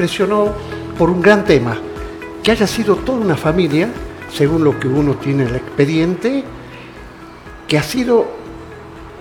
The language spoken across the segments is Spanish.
impresionó por un gran tema, que haya sido toda una familia, según lo que uno tiene en el expediente, que ha sido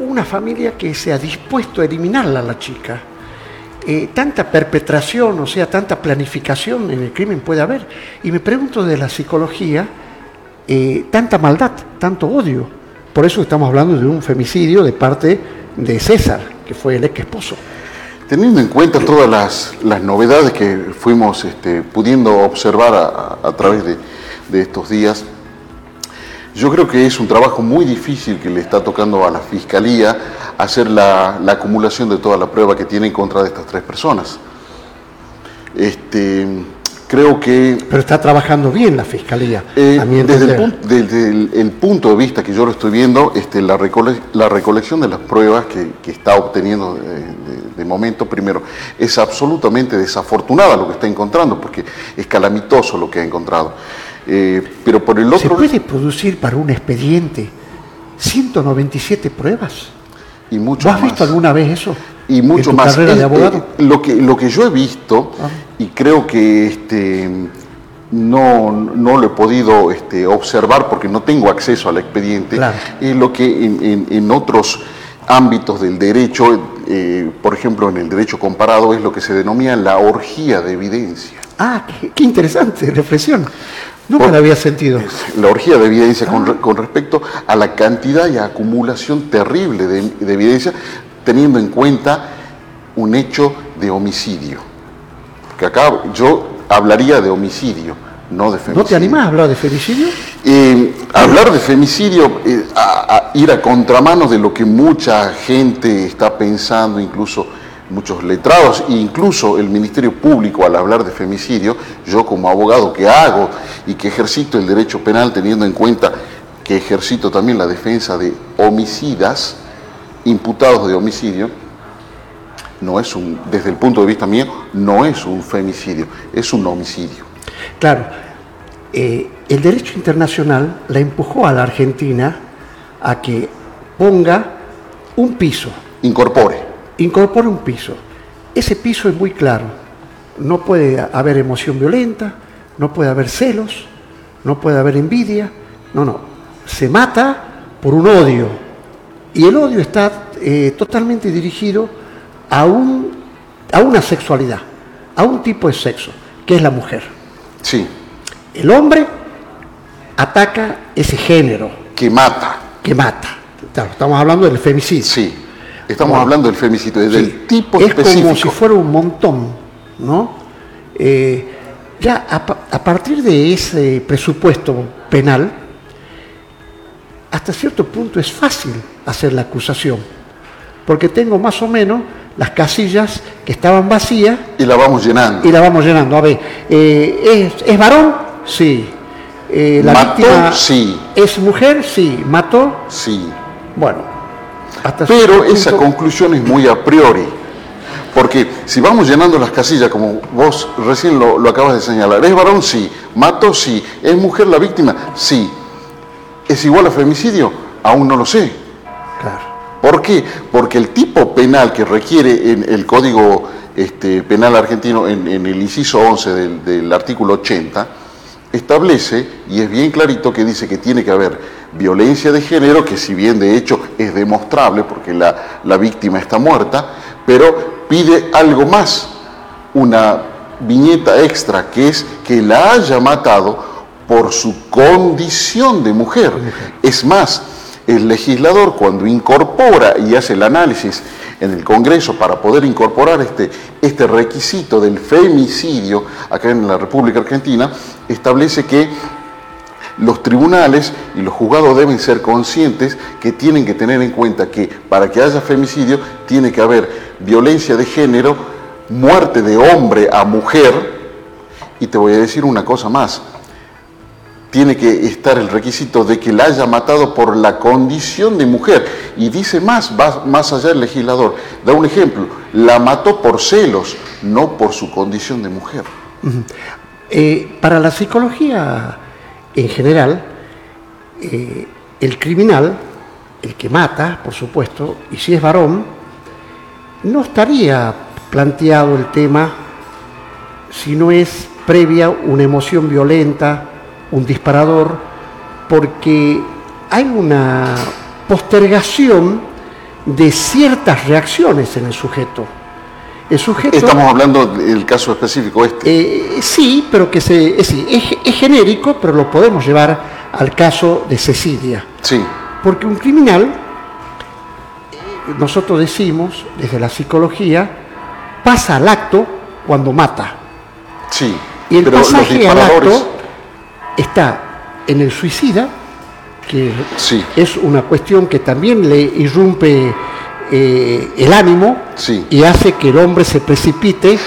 una familia que se ha dispuesto a eliminarla a la chica. Eh, tanta perpetración, o sea, tanta planificación en el crimen puede haber. Y me pregunto de la psicología, eh, tanta maldad, tanto odio. Por eso estamos hablando de un femicidio de parte de César, que fue el ex esposo. Teniendo en cuenta todas las, las novedades que fuimos este, pudiendo observar a, a través de, de, estos días, yo creo que es un trabajo muy difícil que le está tocando a la Fiscalía hacer la, la acumulación de toda la prueba que tiene en contra de estas tres personas. Este, creo que... Pero está trabajando bien la Fiscalía. Eh, desde, el, punto, desde el, el, punto de vista que yo lo estoy viendo, este, la, recole la, recolección de las pruebas que, que está obteniendo de, de, de, momento, primero, es absolutamente desafortunada lo que está encontrando, porque es calamitoso lo que ha encontrado. Eh, pero por el otro... ¿Se puede producir para un expediente 197 pruebas? Y mucho ¿Has más. visto alguna vez eso? Y mucho tu más. carrera Es, de abogado? eh, lo, que, lo que yo he visto, Ah. y creo que este, no, no lo he podido este, observar porque no tengo acceso al expediente, Claro. es lo que en, en- en otros ámbitos del derecho, eh, por ejemplo en el derecho comparado, es lo que se denomina la orgía de evidencia. Ah, qué, qué interesante reflexión. Nunca la había sentido. La orgía de evidencia con, re- con respecto a la cantidad y acumulación terrible de, de evidencia, teniendo en cuenta un hecho de homicidio. Porque acá yo hablaría de homicidio, no de femicidio. ¿No te animás a hablar de femicidio? Eh, hablar de femicidio, eh, a, a ir a contramano de lo que mucha gente está pensando, incluso muchos letrados, e incluso el Ministerio Público al hablar de femicidio, yo como abogado que hago y que ejercito el derecho penal teniendo en cuenta que ejercito también la defensa de homicidas, imputados de homicidio, no es un, desde el punto de vista mío, no es un femicidio, es un homicidio. Claro, eh, el derecho internacional la empujó a la Argentina a que ponga un piso, Incorpore. incorpore un piso. Ese piso es muy claro. No puede haber emoción violenta, no puede haber celos, no puede haber envidia. No, no. Se mata por un odio. Y el odio está eh, totalmente dirigido a, un, a una sexualidad, a un tipo de sexo, que es la mujer. Sí, El hombre ataca ese género que mata. que mata. Claro, estamos hablando del femicidio. Sí, estamos hablando del femicidio, del Sí, tipo es específico. como si fuera un montón, ¿no? Eh, ya a partir de ese presupuesto penal, hasta cierto punto es fácil hacer la acusación, porque tengo más o menos las casillas que estaban vacías Y la vamos llenando. y la vamos llenando. A ver, eh, ¿es, es varón? Sí. Eh, la ¿Mató? víctima Sí. ¿Es mujer? Sí. ¿Mató? Sí. Bueno. hasta Pero esa punto- conclusión es muy a priori. Porque si vamos llenando las casillas, como vos recién lo, lo acabas de señalar, ¿es varón? Sí. ¿Mató? Sí. ¿Es mujer la víctima? Sí. ¿Es igual a femicidio? Aún no lo sé. Claro. ¿Por qué? Porque el tipo penal que requiere en el Código este, Penal argentino, en, en el inciso 11 del, del artículo 80, establece, y es bien clarito, que dice que tiene que haber violencia de género, que si bien de hecho es demostrable porque la, la víctima está muerta, pero pide algo más, una viñeta extra, que es que la haya matado por su condición de mujer. Es más, el legislador cuando incorpora y hace el análisis en el Congreso para poder incorporar este, este requisito del femicidio acá en la República Argentina, establece que los tribunales y los juzgados deben ser conscientes que tienen que tener en cuenta que para que haya femicidio tiene que haber violencia de género, muerte de hombre a mujer, y te voy a decir una cosa más, tiene que estar el requisito de que la haya matado por la condición de mujer. Y dice más, va más allá el legislador. Da un ejemplo, la mató por celos, no por su condición de mujer. Eh, para la psicología en general, eh, el criminal, el que mata, por supuesto, y si es varón, no estaría planteado el tema si no es previa una emoción violenta, un disparador, porque hay una postergación de ciertas reacciones en el sujeto. El sujeto Estamos hablando del caso específico este. eh, sí, pero que se, es, es- es genérico, pero lo podemos llevar al caso de Cecilia. Sí, Porque un criminal, nosotros decimos desde la psicología, pasa al acto cuando mata. sí. Y el pero los pasaje al acto está en el suicida, que Sí. es una cuestión que también le irrumpe eh, el ánimo Sí. y hace que el hombre se precipite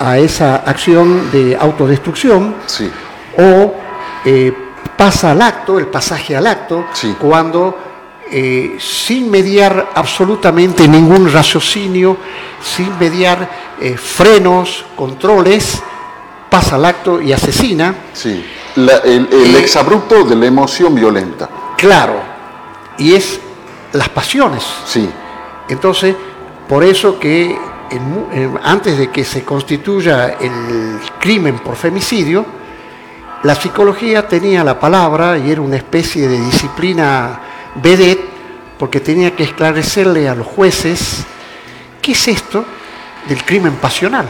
a esa acción de autodestrucción Sí, o eh, pasa al acto, el pasaje al acto, cuando eh, sin mediar absolutamente ningún raciocinio, sin mediar eh, frenos, controles, pasa al acto y asesina. sí. La- el el Eh, exabrupto de la emoción violenta. Claro, y es las pasiones. Sí, Entonces, por eso que en en- antes de que se constituya el crimen por femicidio, la psicología tenía la palabra y era una especie de disciplina vedette, porque tenía que esclarecerle a los jueces qué es esto del crimen pasional.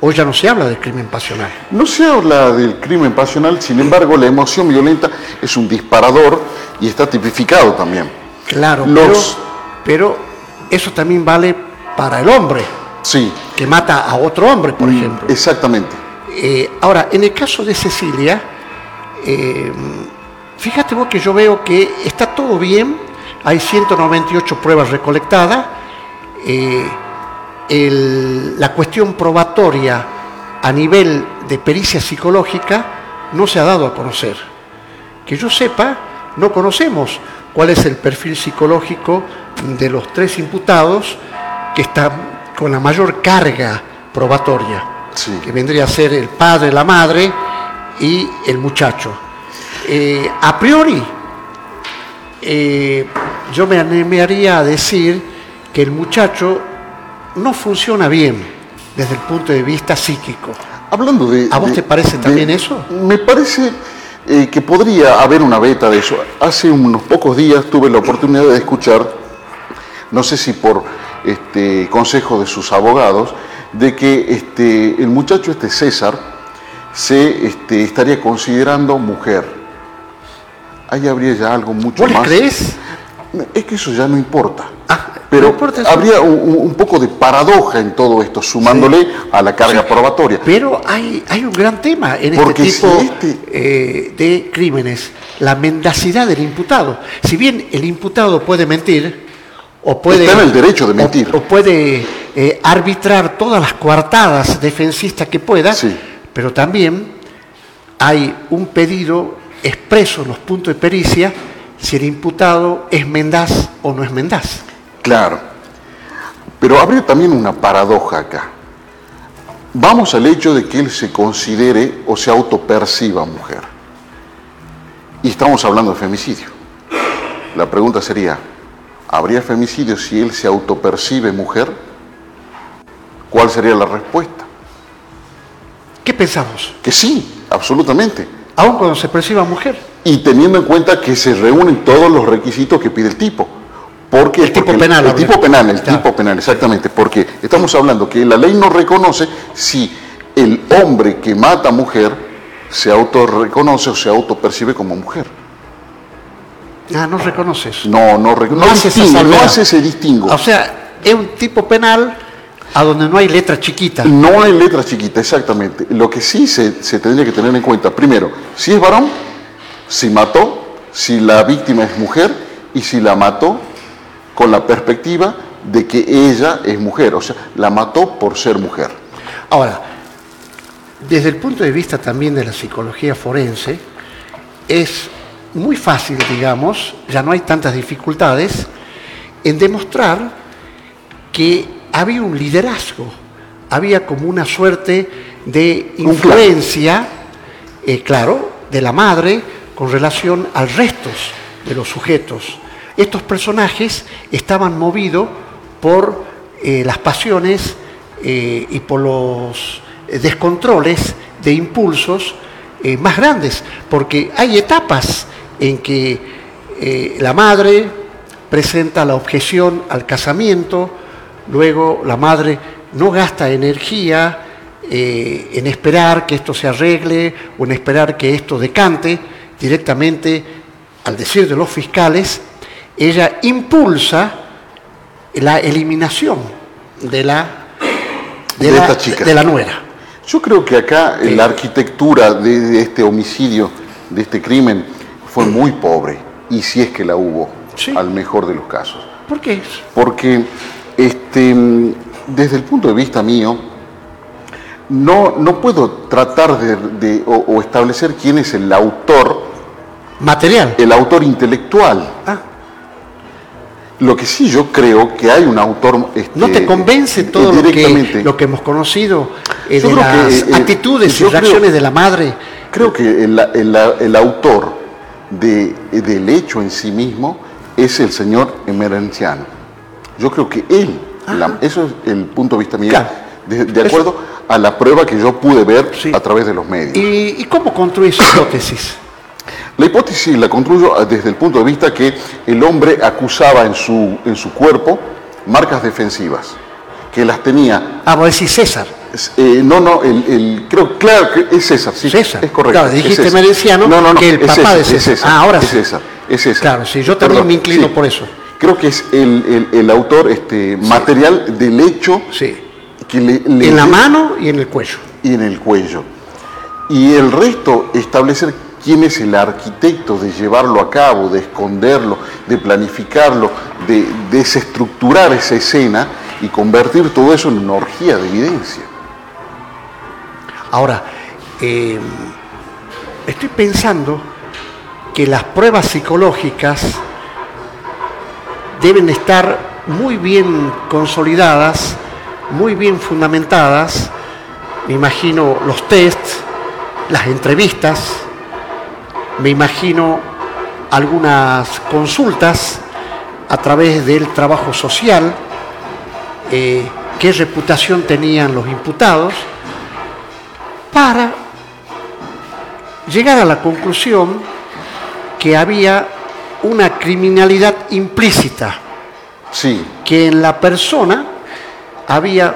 Hoy ya no se habla del crimen pasional. No se habla del crimen pasional, sin embargo, la emoción violenta es un disparador y está tipificado también. Claro, Los- pero, pero eso también vale para el hombre, Sí, que mata a otro hombre, por Mm, ejemplo. exactamente. Eh, ahora, en el caso de Cecilia, eh, fíjate vos que yo veo que está todo bien, hay 198 pruebas recolectadas, eh, el- la cuestión probatoria a nivel de pericia psicológica no se ha dado a conocer. Que yo sepa, no conocemos cuál es el perfil psicológico de los tres imputados que están con la mayor carga probatoria Sí. que vendría a ser el padre, la madre y el muchacho. Eh, a priori, eh, yo me animaría a decir que el muchacho no funciona bien desde el punto de vista psíquico. Hablando de... ¿A vos de- te parece de- también eso? Me parece eh, que podría haber una beta de eso. Hace unos pocos días tuve la oportunidad de escuchar, no sé si por este consejo de sus abogados, de que este, el muchacho este César se este, estaría considerando mujer. Ahí habría ya algo mucho ¿Vos más. crees? Es que eso ya no importa. Ah, Pero no habría un, poco de paradoja en todo esto, sumándole a la carga probatoria. Pero hay, hay un gran tema en Porque este si tipo este- eh, de crímenes, la mendacidad del imputado. Si bien el imputado puede mentir, o puede, Está en el derecho de o- mentir. O, puede eh, arbitrar todas las coartadas defensistas que pueda, Sí. pero también hay un pedido expreso en los puntos de pericia si el imputado es mendaz o no es mendaz. Claro. Pero habría también una paradoja acá. Vamos al hecho de que él se considere o se autoperciba mujer. Y estamos hablando de femicidio. La pregunta sería, ¿habría femicidio si él se autopercibe mujer? ¿Cuál sería la respuesta? ¿Qué pensamos? Que sí, absolutamente. Aun cuando se perciba mujer. Y teniendo en cuenta que se reúnen todos los requisitos que pide el tipo. Porque, El tipo porque penal, El, habla. tipo penal, el Claro. tipo penal, exactamente. Porque estamos hablando que la ley no reconoce si el hombre que mata a mujer se autorreconoce o se autopercibe como mujer. Ah, no reconoces. No, no, re- no, hace no hace ese distingo. O sea, es un tipo penal a donde no hay letra chiquita. No hay letra chiquita, exactamente. Lo que sí se, se tendría que tener en cuenta, primero, si es varón, si mató, si la víctima es mujer y si la mató con la perspectiva de que ella es mujer, o sea, la mató por ser mujer. Ahora, desde el punto de vista también de la psicología forense, es muy fácil, digamos, ya no hay tantas dificultades, en demostrar que había un liderazgo, había como una suerte de influencia, eh, claro, de la madre con relación al resto de los sujetos. Estos personajes estaban movidos por eh, las pasiones eh, y por los descontroles de impulsos eh, más grandes, porque hay etapas en que la madre presenta la objeción al casamiento, luego la madre no gasta energía en esperar que esto se arregle o en esperar que esto decante, directamente, al decir de los fiscales, ella impulsa la eliminación de la, de, la, de la nuera. Yo creo que acá la arquitectura de, este homicidio, de este crimen, fue muy pobre, y si es que la hubo, al mejor de los casos. ¿Por qué? Porque este, desde el punto de vista mío, no, no puedo tratar de, o, establecer quién es el autor material, el autor intelectual. Ah. Lo que sí yo creo que hay un autor... Este, ¿No te convence todo lo que, lo que hemos conocido eh, de las eh, actitudes y reacciones de la madre? Creo que el, autor de, del hecho en sí mismo es el señor Emerenciano. Yo creo que él, eso es el punto de vista mío, de, acuerdo a la prueba que yo pude ver a través de los medios. ¿Y, y cómo construye su hipótesis? La hipótesis la construyo desde el punto de vista que el hombre acusaba en su, en su cuerpo marcas defensivas, que las tenía... Ah, vos decís César. Eh, no, no, el, creo, claro que es César, sí. César. Es correcto. Claro, dijiste Mereciano no, no, no, que el papá de César. Ah, ahora es César. Es César. Claro, sí, yo también me inclino por eso. Creo que es el, el, autor este, material del hecho sí. que le, En la mano y en el cuello. Y en el cuello. Y el resto, establecer quién es el arquitecto de llevarlo a cabo, de esconderlo, de planificarlo, de desestructurar esa escena y convertir todo eso en una orgía de evidencia. Ahora, eh, estoy pensando que las pruebas psicológicas deben estar muy bien consolidadas, muy bien fundamentadas. Me imagino los tests, las entrevistas, me imagino algunas consultas a través del trabajo social, eh, qué reputación tenían los imputados, para llegar a la conclusión que había una criminalidad implícita, sí. que en la persona había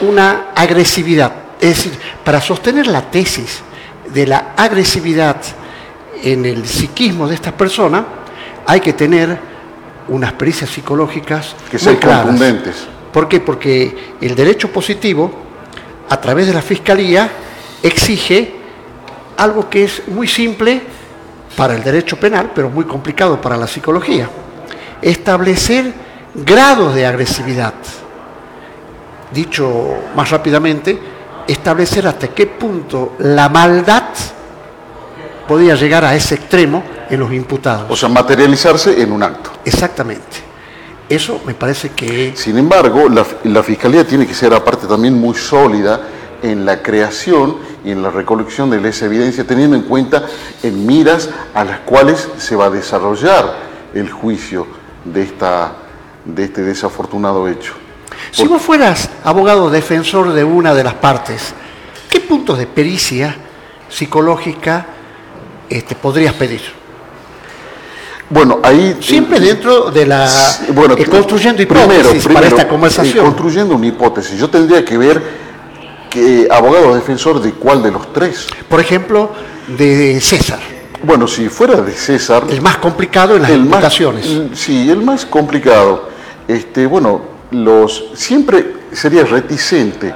una agresividad. Es decir, para sostener la tesis de la agresividad en el psiquismo de estas personas hay que tener unas pericias psicológicas que sean contundentes. ¿Por qué? Porque el derecho positivo, a través de la fiscalía, exige algo que es muy simple para el derecho penal, pero muy complicado para la psicología. Establecer grados de agresividad. Dicho más rápidamente, establecer hasta qué punto la maldad podía llegar a ese extremo en los imputados. O sea, materializarse en un acto. Exactamente. Eso me parece que... Sin embargo, la, Fiscalía tiene que ser aparte también muy sólida en la creación y en la recolección de esa evidencia, teniendo en cuenta en miras a las cuales se va a desarrollar el juicio de, esta, de este desafortunado hecho. Si vos fueras abogado defensor de una de las partes, ¿qué puntos de pericia psicológica este, podrías pedir? Bueno, ahí... Siempre dentro de la... Bueno, eh, construyendo hipótesis para esta conversación. Eh, construyendo una hipótesis. Yo tendría que ver que abogado defensor de cuál de los tres. Por ejemplo, de César. Bueno, si fuera de César... El más complicado en las imputaciones. Mm, sí, el más complicado. Este, bueno, los siempre sería reticente,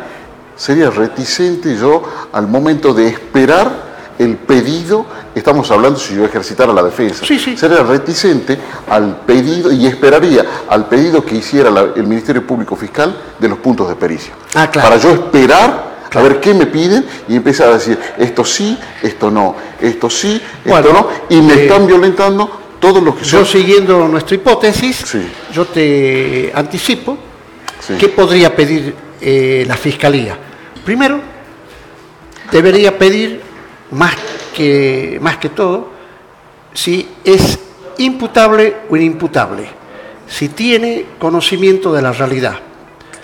sería reticente yo al momento de esperar el pedido, estamos hablando si yo ejercitara la defensa, sería reticente al pedido y esperaría al pedido que hiciera el Ministerio Público Fiscal de los puntos de pericia. Ah, Para yo esperar a ver qué me piden y empezar a decir esto sí, esto no, esto sí, esto no, y me eh, están violentando todos los que son. Yo siguiendo nuestra hipótesis, yo te anticipo qué podría pedir eh, la Fiscalía. Primero, debería pedir más que, más que todo, si es imputable o inimputable, si tiene conocimiento de la realidad.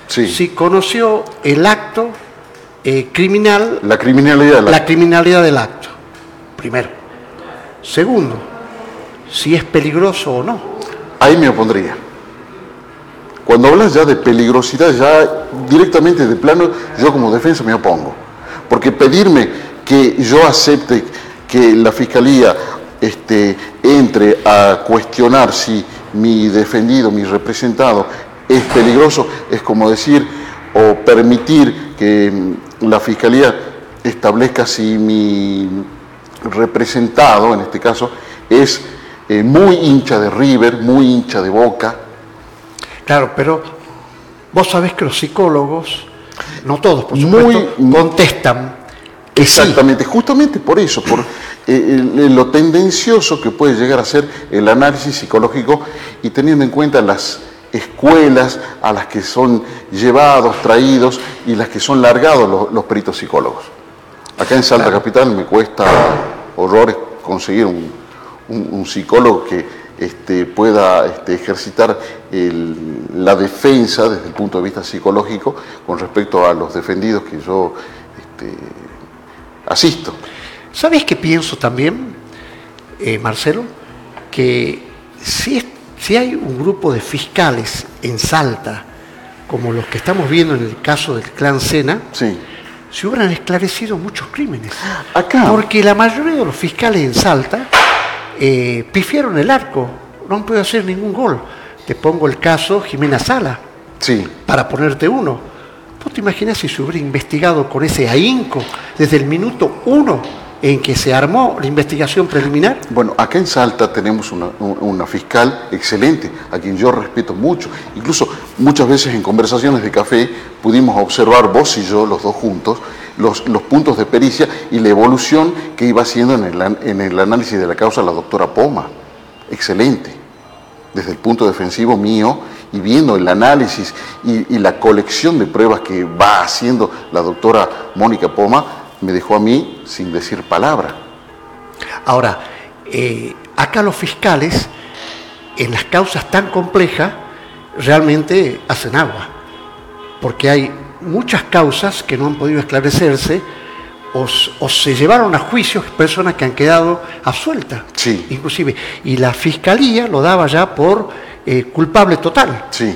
Sí. si conoció el acto eh, criminal, La criminalidad de la- la criminalidad del acto. Primero. Segundo, si es peligroso o no. Ahí me opondría. Cuando hablas ya de peligrosidad, ya directamente de plano, yo como defensa me opongo. Porque pedirme que yo acepte que la fiscalía este, entre a cuestionar si mi defendido, mi representado es peligroso, es como decir o permitir que mm, la fiscalía establezca si mi representado, en este caso, es eh, muy hincha de River, muy hincha de Boca. Claro, pero vos sabés que los psicólogos, no todos por Muy- supuesto, contestan sí. Exactamente, justamente por eso, por eh, lo tendencioso que puede llegar a ser el análisis psicológico y teniendo en cuenta las escuelas a las que son llevados, traídos y las que son largados los, los peritos psicólogos. Acá en Salta Capital me cuesta horrores conseguir un, un- un psicólogo que este, pueda este, ejercitar el- la defensa desde el punto de vista psicológico con respecto a los defendidos que yo este, asisto. ¿Sabes qué pienso también, eh, Marcelo? Que si, si hay un grupo de fiscales en Salta, como los que estamos viendo en el caso del clan Sena, Sí. se hubieran esclarecido muchos crímenes. Acá. Porque la mayoría de los fiscales en Salta eh, pifiaron el arco, no han podido hacer ningún gol. Te pongo el caso Jimena Sala, Sí. para ponerte uno. ¿Vos te imaginas si se hubiera investigado con ese ahínco desde el minuto uno en que se armó la investigación preliminar? Bueno, acá en Salta tenemos una, un- una fiscal excelente, a quien yo respeto mucho. Incluso muchas veces en conversaciones de café pudimos observar, vos y yo, los dos juntos, los, los puntos de pericia y la evolución que iba haciendo en el, en el análisis de la causa la doctora Poma. Excelente. Desde el punto defensivo mío y viendo el análisis y, la colección de pruebas que va haciendo la doctora Mónica Poma, me dejó a mí sin decir palabra. Ahora, eh, acá los fiscales, en las causas tan complejas, realmente hacen agua, porque hay muchas causas que no han podido esclarecerse o, se llevaron a juicios personas que han quedado absueltas, Sí. inclusive, y la fiscalía lo daba ya por eh, culpable total. Sí.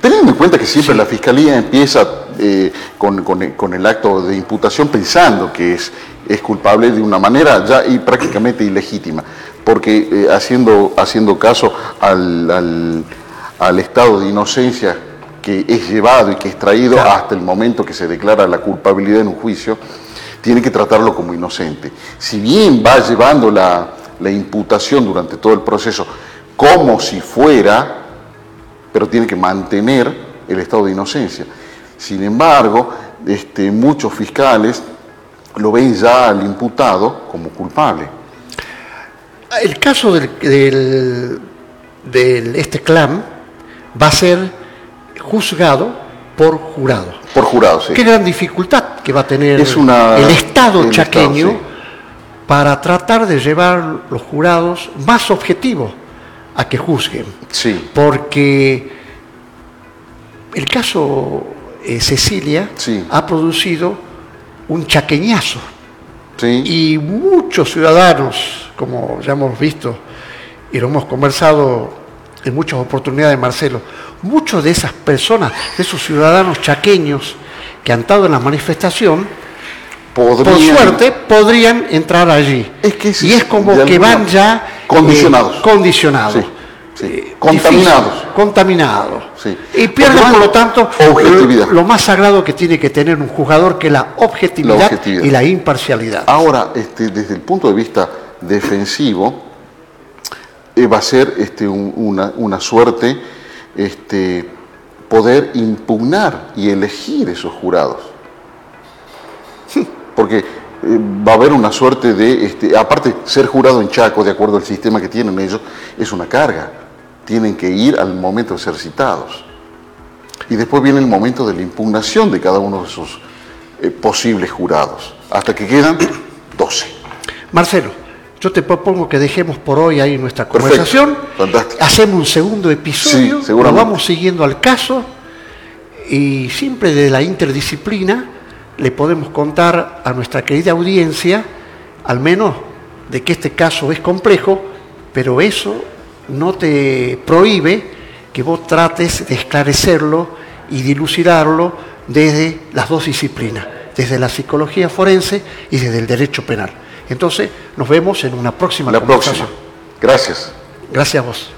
Teniendo en cuenta que siempre la fiscalía empieza eh, con, con el- con el acto de imputación pensando que es, es culpable de una manera ya y prácticamente ilegítima, porque eh, haciendo, haciendo caso al, al- al estado de inocencia que es llevado y que es traído Claro. hasta el momento que se declara la culpabilidad en un juicio, tiene que tratarlo como inocente. Si bien va llevando la, la imputación durante todo el proceso como si fuera pero tiene que mantener el estado de inocencia. Sin embargo, este, muchos fiscales lo ven ya al imputado como culpable. El caso del, del- del- este clan va a ser juzgado por jurado. Por jurado, sí. Qué gran dificultad que va a tener Es una- el Estado el chaqueño Estado, sí. para tratar de llevar los jurados más objetivos a que juzguen. Sí, Porque el caso eh, Cecilia Sí. ha producido un chaqueñazo sí. y muchos ciudadanos, como ya hemos visto y lo hemos conversado en muchas oportunidades, Marcelo, muchos de esas personas, de esos ciudadanos chaqueños que han estado en la manifestación, por suerte podrían entrar allí. Es que ese y es como que van ya eh, Condicionados. condicionados. Sí, sí. Eh, Contaminados. difícil, contaminados. Sí. Y pierden, por lo tanto, objetividad. lo más sagrado que tiene que tener un jugador, que es la objetividad, La objetividad. y la imparcialidad. Ahora, este, desde el punto de vista defensivo, eh, va a ser este, un- una, una suerte este, poder impugnar y elegir esos jurados. Porque eh, va a haber una suerte de, este, aparte, ser jurado en Chaco, de acuerdo al sistema que tienen ellos, es una carga. Tienen que ir al momento de ser citados. Y después viene el momento de la impugnación de cada uno de esos eh, posibles jurados, hasta que quedan 12. Marcelo, yo te propongo que dejemos por hoy ahí nuestra conversación. Hacemos un segundo episodio, Sí, lo vamos siguiendo al caso y siempre de la interdisciplina le podemos contar a nuestra querida audiencia, al menos de que este caso es complejo, pero eso no te prohíbe que vos trates de esclarecerlo y dilucidarlo desde las dos disciplinas, desde la psicología forense y desde el derecho penal. Entonces, nos vemos en una próxima La próxima. Gracias. Gracias a vos.